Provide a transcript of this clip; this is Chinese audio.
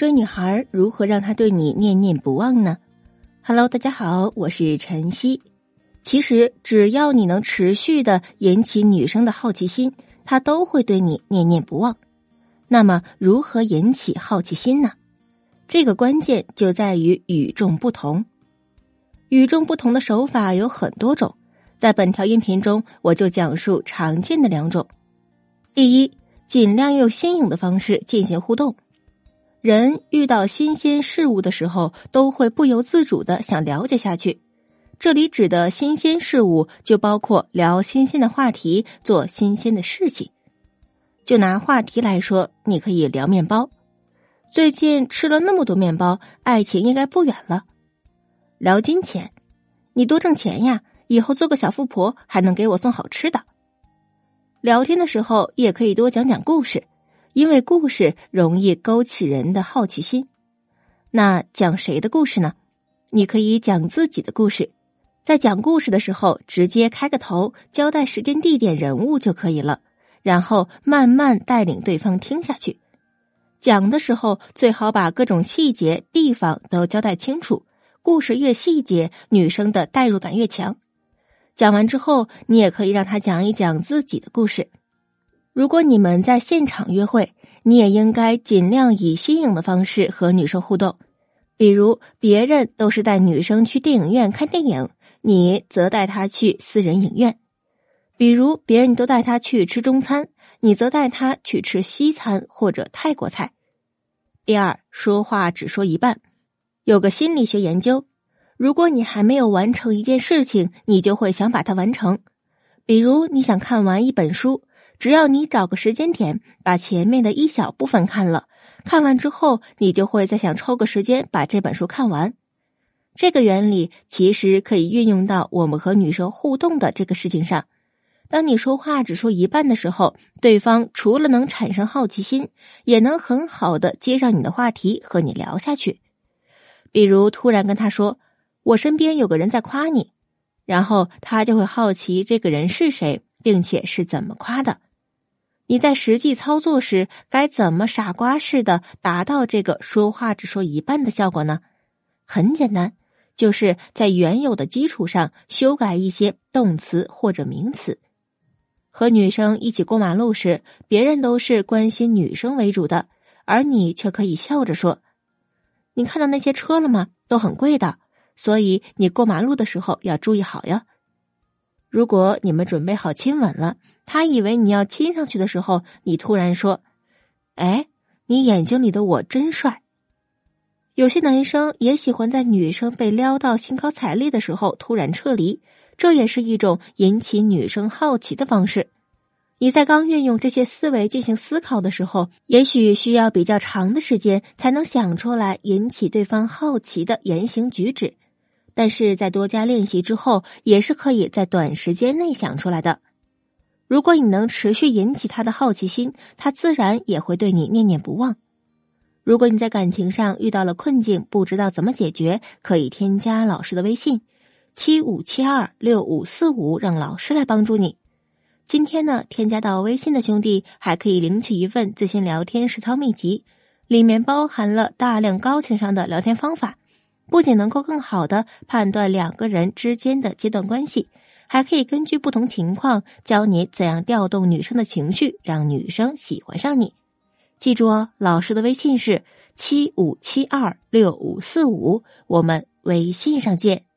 追女孩如何让她对你念念不忘呢？Hello，大家好，我是晨曦。其实只要你能持续的引起女生的好奇心，她都会对你念念不忘。那么，如何引起好奇心呢？这个关键就在于与众不同。与众不同的手法有很多种，在本条音频中，我就讲述常见的两种。第一，尽量用新颖的方式进行互动。人遇到新鲜事物的时候，都会不由自主的想了解下去。这里指的新鲜事物，就包括聊新鲜的话题，做新鲜的事情。就拿话题来说，你可以聊面包。最近吃了那么多面包，爱情应该不远了。聊金钱，你多挣钱呀，以后做个小富婆，还能给我送好吃的。聊天的时候，也可以多讲讲故事。因为故事容易勾起人的好奇心，那讲谁的故事呢？你可以讲自己的故事，在讲故事的时候直接开个头，交代时间、地点、人物就可以了，然后慢慢带领对方听下去。讲的时候最好把各种细节、地方都交代清楚，故事越细节，女生的代入感越强。讲完之后，你也可以让他讲一讲自己的故事。如果你们在现场约会，你也应该尽量以新颖的方式和女生互动。比如，别人都是带女生去电影院看电影，你则带她去私人影院；比如，别人都带她去吃中餐，你则带她去吃西餐或者泰国菜。第二，说话只说一半。有个心理学研究，如果你还没有完成一件事情，你就会想把它完成。比如，你想看完一本书。只要你找个时间点，把前面的一小部分看了，看完之后，你就会再想抽个时间把这本书看完。这个原理其实可以运用到我们和女生互动的这个事情上。当你说话只说一半的时候，对方除了能产生好奇心，也能很好的接上你的话题和你聊下去。比如突然跟他说：“我身边有个人在夸你”，然后他就会好奇这个人是谁，并且是怎么夸的。你在实际操作时该怎么傻瓜似的达到这个说话只说一半的效果呢？很简单，就是在原有的基础上修改一些动词或者名词。和女生一起过马路时，别人都是关心女生为主的，而你却可以笑着说：“你看到那些车了吗？都很贵的，所以你过马路的时候要注意好呀。”如果你们准备好亲吻了，他以为你要亲上去的时候，你突然说：“哎，你眼睛里的我真帅。”有些男生也喜欢在女生被撩到兴高采烈的时候突然撤离，这也是一种引起女生好奇的方式。你在刚运用这些思维进行思考的时候，也许需要比较长的时间才能想出来引起对方好奇的言行举止。但是在多加练习之后，也是可以在短时间内想出来的。如果你能持续引起他的好奇心，他自然也会对你念念不忘。如果你在感情上遇到了困境，不知道怎么解决，可以添加老师的微信：七五七二六五四五，让老师来帮助你。今天呢，添加到微信的兄弟还可以领取一份最新聊天实操秘籍，里面包含了大量高情商的聊天方法。不仅能够更好的判断两个人之间的阶段关系，还可以根据不同情况教你怎样调动女生的情绪，让女生喜欢上你。记住哦，老师的微信是七五七二六五四五，我们微信上见。